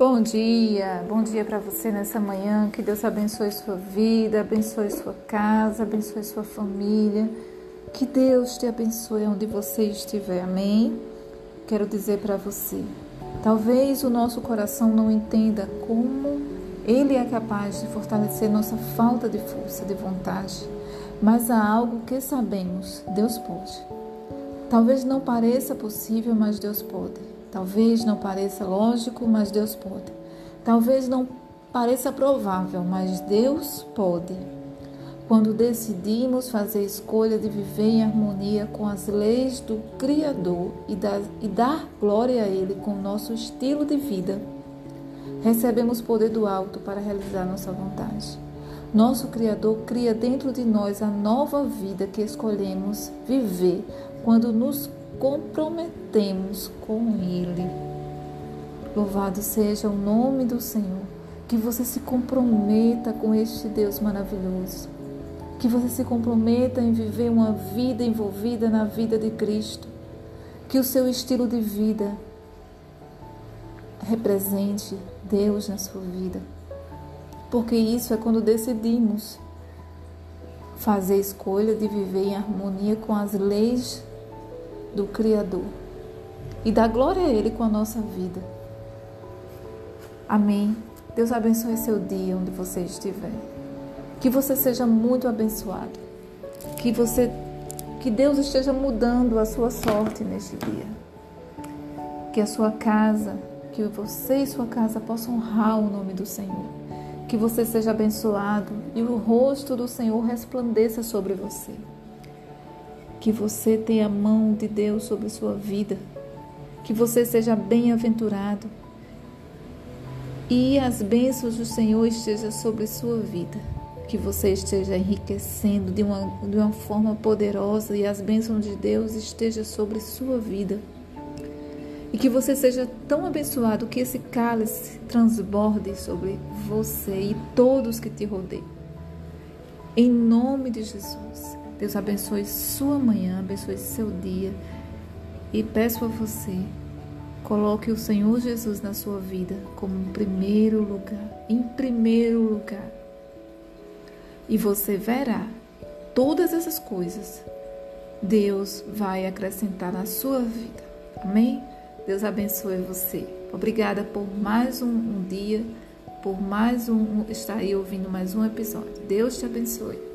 Bom dia, bom dia para você nessa manhã. Que Deus abençoe sua vida, abençoe sua casa, abençoe sua família. Que Deus te abençoe onde você estiver. Amém. Quero dizer para você, talvez o nosso coração não entenda como ele é capaz de fortalecer nossa falta de força, de vontade, mas há algo que sabemos, Deus pode. Talvez não pareça possível, mas Deus pode. Talvez não pareça lógico, mas Deus pode. Talvez não pareça provável, mas Deus pode. Quando decidimos fazer a escolha de viver em harmonia com as leis do Criador e, dar, e dar glória a Ele com o nosso estilo de vida, recebemos poder do alto para realizar nossa vontade. Nosso Criador cria dentro de nós a nova vida que escolhemos viver quando nos comprometemos com Ele. Louvado seja o nome do Senhor. Que você se comprometa com este Deus maravilhoso. Que você se comprometa em viver uma vida envolvida na vida de Cristo. Que o seu estilo de vida represente Deus na sua vida. Porque isso é quando decidimos fazer a escolha de viver em harmonia com as leis do Criador e dar glória a Ele com a nossa vida. Amém. Deus abençoe seu dia onde você estiver. Que você seja muito abençoado. Que você que Deus esteja mudando a sua sorte neste dia. Que a sua casa, que você e sua casa possam honrar o nome do Senhor. Que você seja abençoado e o rosto do Senhor resplandeça sobre você que você tenha a mão de Deus sobre sua vida, que você seja bem-aventurado e as bênçãos do Senhor estejam sobre sua vida, que você esteja enriquecendo de uma, de uma forma poderosa e as bênçãos de Deus estejam sobre sua vida. E que você seja tão abençoado que esse cálice transborde sobre você e todos que te rodeiam. Em nome de Jesus. Deus abençoe sua manhã, abençoe seu dia. E peço a você, coloque o Senhor Jesus na sua vida como primeiro lugar, em primeiro lugar. E você verá todas essas coisas. Deus vai acrescentar na sua vida. Amém? Deus abençoe você. Obrigada por mais um, um dia, por mais um estar aí ouvindo mais um episódio. Deus te abençoe.